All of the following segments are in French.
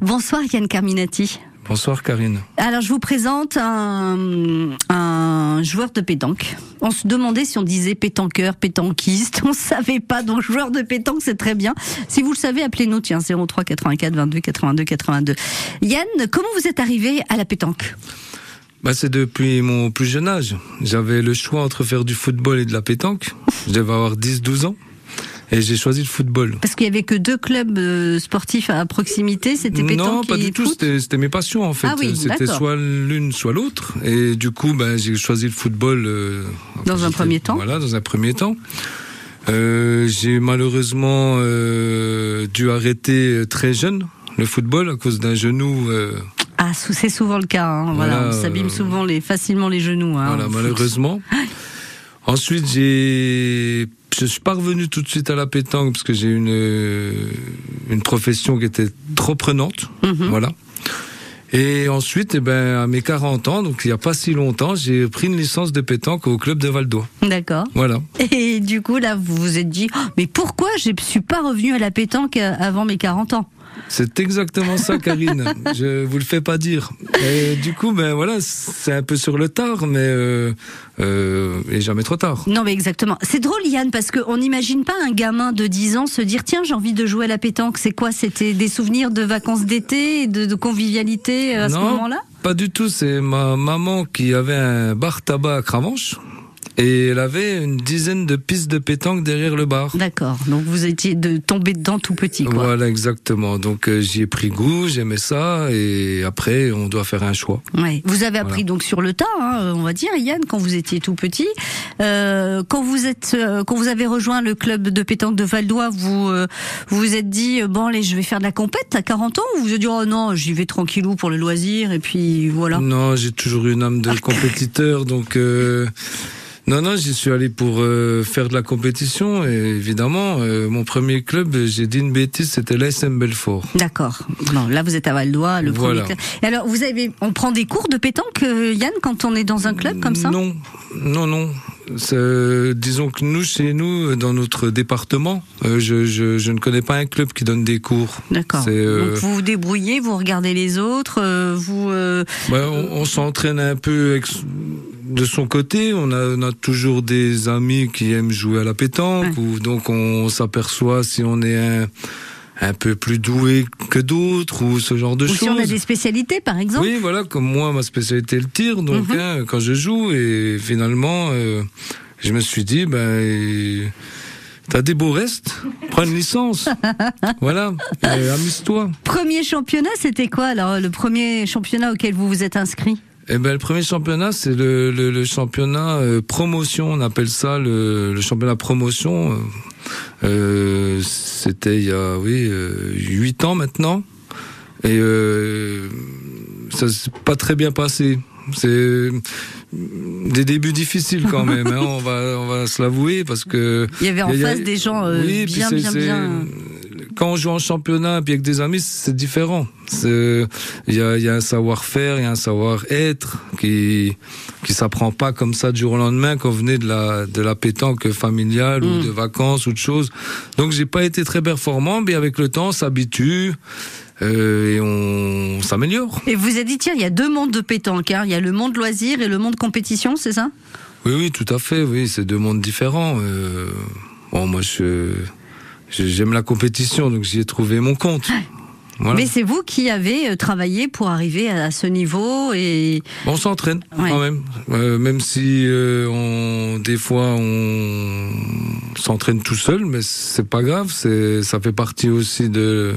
Bonsoir Yann Carminati. Bonsoir Karine. Alors je vous présente un, un, joueur de pétanque. On se demandait si on disait pétanqueur, pétanquiste. On savait pas. Donc joueur de pétanque, c'est très bien. Si vous le savez, appelez-nous. Tiens, 03 84 22 82 82. Yann, comment vous êtes arrivé à la pétanque? Bah, c'est depuis mon plus jeune âge. J'avais le choix entre faire du football et de la pétanque. Je devais avoir 10-12 ans. Et j'ai choisi le football. Parce qu'il y avait que deux clubs euh, sportifs à proximité, c'était pétanque Non, pas et du tout, c'était mes passions en fait. Ah oui, c'était soit l'une, soit l'autre. Et du coup, ben, j'ai choisi le football. Euh, dans un premier temps Voilà, dans un premier temps. Euh, j'ai malheureusement euh, dû arrêter très jeune le football à cause d'un genou. Ah, c'est souvent le cas. Hein, voilà, voilà, on s'abîme souvent les, facilement les genoux. Hein, voilà, malheureusement. Ensuite, j'ai je suis pas revenu tout de suite à la pétanque parce que j'ai une une profession qui était trop prenante, Mhm. voilà. Et ensuite, eh ben, à mes 40 ans, donc il n'y a pas si longtemps, j'ai pris une licence de pétanque au club de Val d'Oie. D'accord. Voilà. Et du coup, là, vous vous êtes dit, oh, mais pourquoi je ne suis pas revenu à la pétanque avant mes 40 ans? C'est exactement ça, Karine. je vous le fais pas dire. Et du coup, ben voilà, c'est un peu sur le tard, mais euh, euh, n'est jamais trop tard. Non, mais exactement. C'est drôle, Yann, parce qu'on n'imagine pas un gamin de 10 ans se dire tiens, j'ai envie de jouer à la pétanque. C'est quoi? C'était des souvenirs de vacances d'été, de, de convivialité euh, à ce moment-là? Pas du tout. C'est ma maman qui avait un bar tabac à Cravanche. Et elle avait une dizaine de pistes de pétanque derrière le bar. D'accord. Donc vous étiez de tomber dedans tout petit, quoi. Voilà, exactement. Donc euh, j'y ai pris goût, j'aimais ça, et après on doit faire un choix. Ouais. Vous avez appris donc sur le tas, hein, on va dire, Yann, quand vous étiez tout petit. Euh, quand vous êtes, euh, quand vous avez rejoint le club de pétanque de Val d'Oie, vous euh, vous vous êtes dit euh, bon allez, je vais faire de la compète à 40 ans, ou vous vous êtes dit oh non, j'y vais tranquillou pour le loisir, et puis voilà. Non, j'ai toujours eu une âme de compétiteur, donc. Euh, non, non, j'y suis allé pour euh, faire de la compétition et évidemment, euh, mon premier club, j'ai dit une bêtise, c'était l'ASM Belfort. D'accord. Non, là vous êtes à Val d'Oie, le Voilà. premier club. Et alors vous avez, on prend des cours de pétanque, euh, Yann, quand on est dans un club comme ça? Non, non, non. Disons que nous, chez nous, dans notre département, euh, je, je, je ne connais pas un club qui donne des cours. D'accord. Euh, Donc vous vous débrouillez, vous regardez les autres, euh, vous. euh, Bah, on, on s'entraîne un peu ex- de son côté. On a, on a toujours des amis qui aiment jouer à la pétanque, ou donc on s'aperçoit si on est un, un peu plus doué que d'autres, ou ce genre de ou choses. si on a des spécialités, par exemple. Oui, voilà, comme moi, ma spécialité est le tir, donc Mhm. hein, quand je joue, et finalement, euh, je me suis dit, ben, t'as des beaux restes, prends une licence, voilà, amuse-toi. Premier championnat, c'était quoi alors le premier championnat auquel vous vous êtes inscrit? Eh ben, le premier championnat, c'est le, le, le championnat euh, promotion, on appelle ça le, le championnat promotion. Euh, C'était il y a, oui, euh, huit ans maintenant, et ça s'est pas très bien passé. C'est des débuts difficiles quand même, hein, on va on va se l'avouer parce que Il y avait en il y a- face des gens oui, bien, bien, bien. Quand on joue en championnat puis avec des amis, c'est différent. Il y a, il y a un savoir-faire, il y a un savoir-être qui qui s'apprend pas comme ça du jour au lendemain quand on venait de la de la pétanque familiale ou de vacances ou de choses. Donc j'ai pas été très performant, mais avec le temps, on s'habitue euh, et on s'améliore. Et vous avez dit, tiens, il y a deux mondes de pétanque. hein. Il y a le monde loisir et le monde compétition, c'est ça? Oui, oui, tout à fait. Oui, c'est deux mondes différents. Euh, bon, moi, je- j'aime la compétition, donc j'y ai trouvé mon compte. Voilà. Mais c'est vous qui avez euh, travaillé pour arriver à ce niveau et on s'entraîne Ouais. quand même, Euh, même si euh, on, des fois on s'entraîne tout seul, mais c'est pas grave. C'est ça fait partie aussi de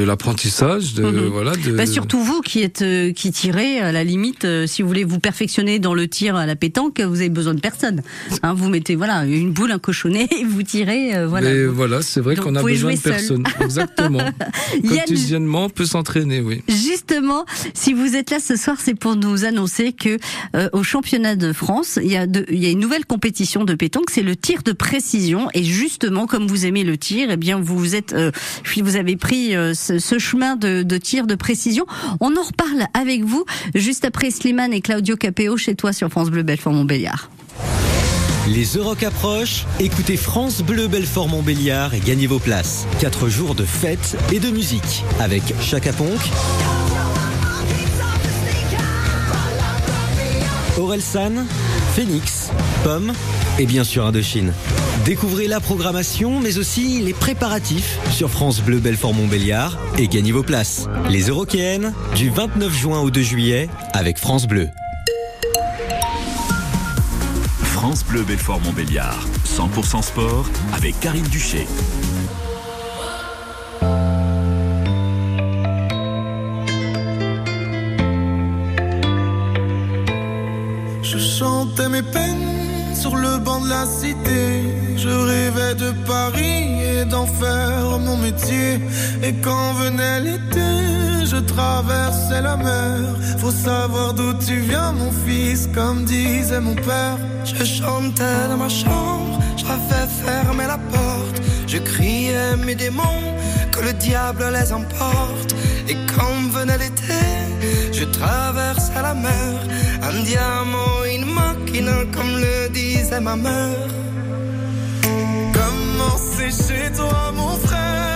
de l'apprentissage, de Mhm. voilà. De, Bah, surtout vous qui êtes euh, qui tirez à la limite euh, si vous voulez vous perfectionner dans le tir à la pétanque vous avez besoin de personne hein, vous mettez voilà une boule un cochonnet et vous tirez euh, voilà Mais voilà, c'est vrai qu'on a besoin de personne. Exactement. Quotidiennement, on peut s'entraîner, oui. Justement, si vous êtes là ce soir, c'est pour nous annoncer que euh, au championnat de France, il y a de, il y a une nouvelle compétition de pétanque, c'est le tir de précision. Et justement, comme vous aimez le tir, eh bien vous êtes, euh, vous avez pris euh, ce, chemin de, tir de précision. On en reparle avec vous juste après Slimane et Claudio Capéo chez toi sur France Bleu Belfort Montbéliard. Les Euroc approchent. Écoutez France Bleu Belfort Montbéliard et gagnez vos places. Quatre jours de fête et de musique avec Chaka Ponk, Orelsan, Phoenix, Pomme et bien sûr Indochine. Découvrez la programmation mais aussi les préparatifs sur France Bleu Belfort Montbéliard et gagnez vos places. Les Eurokéennes du 29 juin au 2 juillet avec France Bleu. France Bleu Belfort Montbéliard. 100% sport avec Karine Duché. Je chantais mes peines sur le banc de la cité. Je rêvais de Paris et d'en faire mon métier. Et quand venait l'été, je traversais la mer. Faut savoir d'où tu viens, mon fils, comme disait mon père. Je chantais dans ma chambre, j'avais fermé la porte. Je criais mes démons, que le diable les emporte. Et quand venait l'été, je traversais la mer. Un diamant, une comme le disait ma mère. Comment c'est chez toi, mon frère?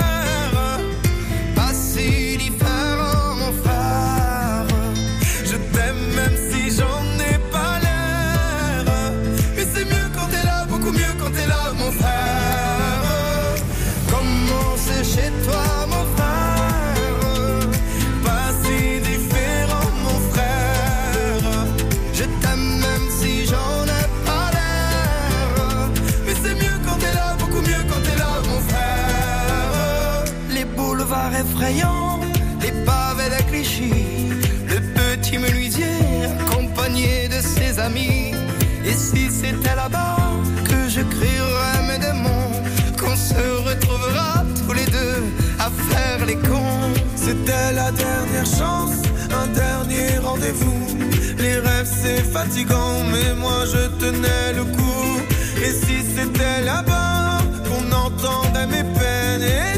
C'est fatigant, mais moi je tenais le coup. Et si c'était là-bas qu'on entendait mes peines, et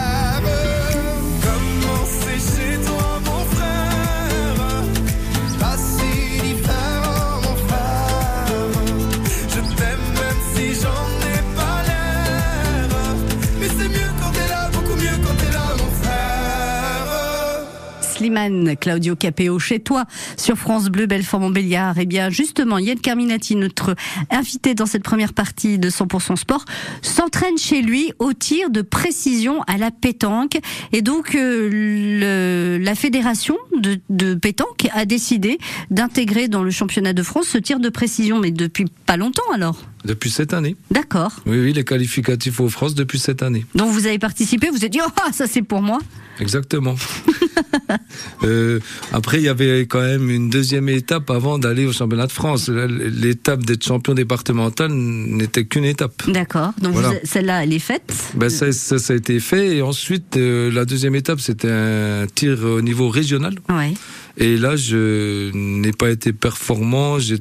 Slimane, Claudio Capéo, chez toi, sur France Bleu, Belfort Montbéliard. Eh bien, justement, Yann Carminati, notre invité dans cette première partie de 100% Sport, s'entraîne chez lui au tir de précision à la pétanque. Et donc, euh, le- la fédération de, de pétanque a décidé d'intégrer dans le championnat de France ce tir de précision, mais depuis pas longtemps alors? Depuis cette année. D'accord. Oui, oui, les qualificatifs aux France depuis cette année. Donc vous avez participé, vous êtes dit, oh, ça c'est pour moi. Exactement. Euh, après, il y avait quand même une deuxième étape avant d'aller au championnat de France. L'étape d'être champion départemental n'était qu'une étape. D'accord. Donc Voilà. celle-là, elle est faite. Ben ça, ça, ça a été fait. Et ensuite, euh, la deuxième étape, c'était un tir au niveau régional. Ouais. Et là, je n'ai pas été performant. J'ai-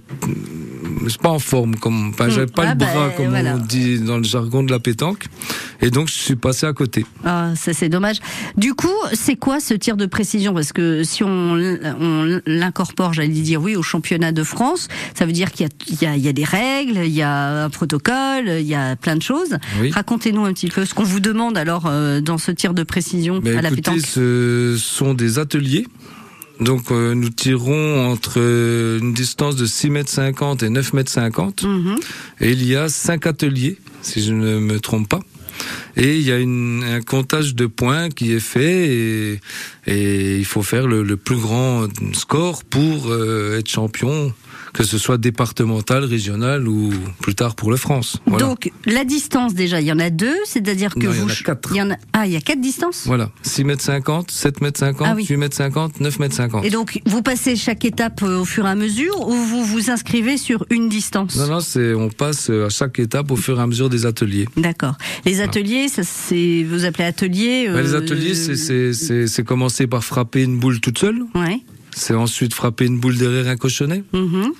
c'est pas en forme, comme, enfin, j'avais pas Ah le bah, bras, comme voilà. on dit dans le jargon de la pétanque. Et donc, je suis passé à côté. Ah, ça c'est dommage. Du coup, c'est quoi ce tir de précision? Parce que si on, l'incorpore, j'allais dire oui, au championnat de France, ça veut dire qu'il y a, y, y des règles, il y a un protocole, il y a plein de choses. Oui. Racontez-nous un petit peu ce qu'on vous demande alors euh, dans ce tir de précision Ben, à la pétanque. ce sont des ateliers. Donc, euh, nous tirons entre euh, une distance de 6 mètres 50 et 9 mètres 50. Mhm. Et il y a cinq ateliers, si je ne me trompe pas. Et il y a une, un comptage de points qui est fait et, et il faut faire le, le plus grand score pour euh, être champion, que ce soit départemental, régional ou plus tard pour le France. Voilà. Donc la distance déjà, il y en a deux, c'est-à-dire que Non, il y vous en a quatre. il y en a ah il y a quatre distances. voilà. 6 mètres 50, 7 mètres 50, Ah oui. 8 mètres 50, 9 mètres 50. Et donc vous passez chaque étape euh, au fur et à mesure ou vous vous inscrivez sur une distance Non, non, c'est, on passe à chaque étape au fur et à mesure des ateliers. D'accord. Les ateliers, ça c'est vous appelez les euh, ateliers, c'est, c'est, c'est, c'est commencer par frapper une boule toute seule. Ouais. C'est ensuite frapper une boule derrière un cochonnet. mhm.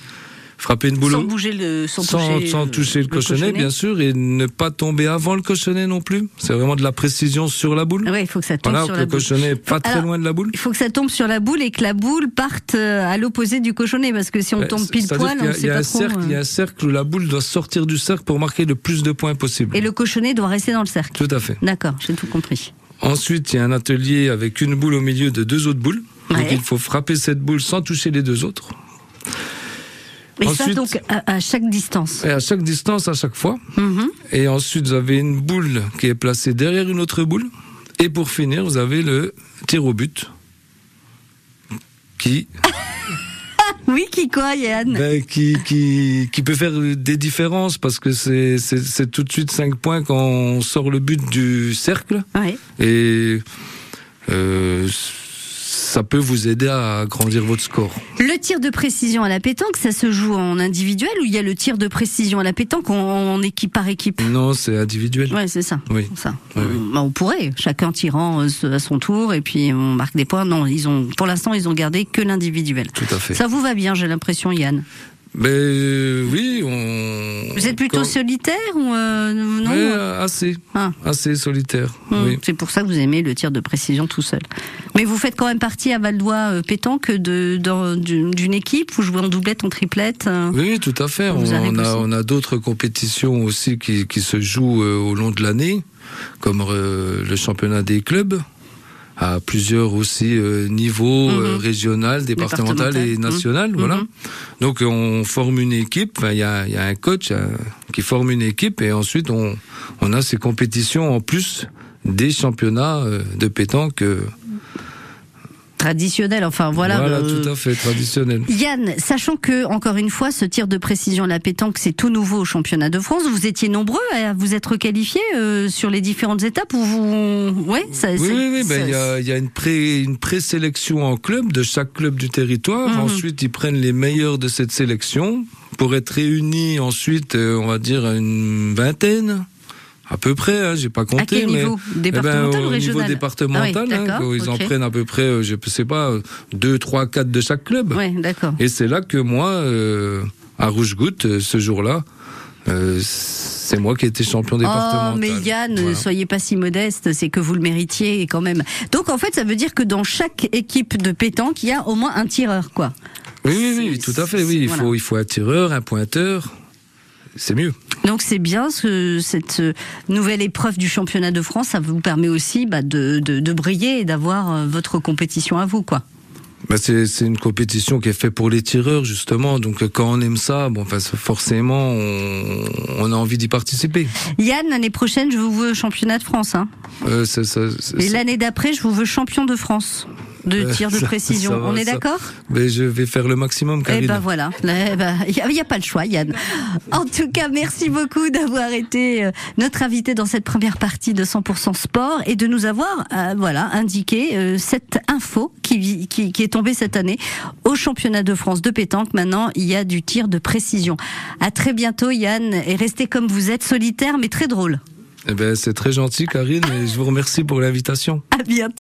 Frapper une boule Sans au- bouger le sans, sans, toucher, sans euh, toucher le, cochonnet, bien sûr, et ne pas tomber avant le cochonnet non plus. C'est vraiment de la précision sur la boule. Ouais, il faut que ça tombe voilà, sur que la le boule. cochonnet est pas très Alors, loin de la boule. Il faut que ça tombe sur la boule et que la boule parte euh, à l'opposé du cochonnet parce que si on Ben, tombe pile poil, on sait a pas un trop. cercle, euh. Il y a un cercle où la boule doit sortir du cercle pour marquer le plus de points possible. Et le cochonnet doit rester dans le cercle. Tout à fait. D'accord, j'ai tout compris. Ensuite, il y a un atelier avec une boule au milieu de deux autres boules. Donc il faut frapper cette boule sans toucher les deux autres. Et ça donc à, à chaque distance. Et à chaque distance, à chaque fois. Mhm. Et ensuite, vous avez une boule qui est placée derrière une autre boule. Et pour finir, vous avez le tir au but. Qui, Oui, qui quoi, Yann? Ben, qui, qui, qui peut faire des différences parce que c'est, tout de suite 5 points quand on sort le but du cercle. Ouais. Et euh, ça peut vous aider à agrandir votre score. Le tir de précision à la pétanque, ça se joue en individuel ou il y a le tir de précision à la pétanque en, en équipe par équipe? Non, c'est individuel. Ouais, c'est ça. Oui. Ça. Oui, oui. Bah, on pourrait, chacun tirant euh, à son tour et puis on marque des points. Non, ils ont, pour l'instant, ils ont gardé que l'individuel. Tout à fait. Ça vous va bien, j'ai l'impression, Yann? Euh, oui, on. Vous êtes plutôt quand- solitaire ou euh, non euh, assez, Ah. assez solitaire. Hum, Oui. C'est pour ça que vous aimez le tir de précision tout seul. Mais vous faites quand même partie à Val d'Oie pétanque d'une équipe Vous jouez en doublette, en triplette Oui, tout à fait. On, a, aussi on a d'autres compétitions aussi qui, qui se jouent au long de l'année, comme le championnat des clubs, à plusieurs aussi euh, niveaux, euh, Mhm. régional, départemental et national. Voilà. Mhm. Donc on forme une équipe. Il y, a, y a un coach euh, qui forme une équipe et ensuite on, on a ces compétitions en plus des championnats euh, de pétanque. Traditionnel, enfin voilà. voilà euh, tout à fait traditionnel. Yann, sachant que encore une fois, ce tir de précision à la pétanque, c'est tout nouveau au championnat de France. Vous étiez nombreux à vous être qualifiés euh, sur les différentes étapes où vous, ouais, ça, Oui, oui, oui. Ben, il y a, il y a une pré, une présélection en club de chaque club du territoire. Mhm. Ensuite, ils prennent les meilleurs de cette sélection pour être réunis ensuite, euh, on va dire, une vingtaine. À peu près, hein, j'ai pas compté. à quel mais, niveau eh ben, Départemental ou au régional niveau départemental, Ah oui, hein, ils en prennent à peu près, euh, je sais pas, euh, deux, trois, quatre de chaque club. Ouais, d'accord. Et c'est là que moi, euh, à Rouge-Goutte, euh, ce jour-là, euh, c'est moi qui étais champion départemental. Oh, mais Yann, Voilà. soyez pas si modeste, c'est que vous le méritiez quand même. Donc en fait, ça veut dire que dans chaque équipe de pétanque, il y a au moins un tireur, quoi. Oui, oui, oui, tout à fait, oui. Il voilà. faut, il faut un tireur, un pointeur. C'est mieux. Donc c'est bien ce, cette euh, nouvelle épreuve du championnat de France, ça vous permet aussi bah, de, de, de briller et d'avoir euh, votre compétition à vous, quoi. Bah, c'est, c'est une compétition qui est faite pour les tireurs, justement. Donc, euh, quand on aime ça, bon, enfin, forcément, on, on a envie d'y participer. Yann, l'année prochaine, je vous veux championnat de France. Hein. Euh, Et l'année d'après, je vous veux champion de France de Euh, tir de ça- précision. ça va, On est d'accord mais je vais faire le maximum, Eh Karine. ben voilà, il n'y a, pas le choix, Yann. En tout cas, merci beaucoup d'avoir été euh, notre invité dans cette première partie de 100% sport et de nous avoir, euh, voilà, indiqué euh, cette info qui, vi- qui, qui est tombée cette année au championnat de France de pétanque. Maintenant, il y a du tir de précision. À très bientôt, Yann, et restez comme vous êtes, solitaire mais très drôle. Eh ben, c'est très gentil, Karine, et je vous remercie pour l'invitation. À bientôt.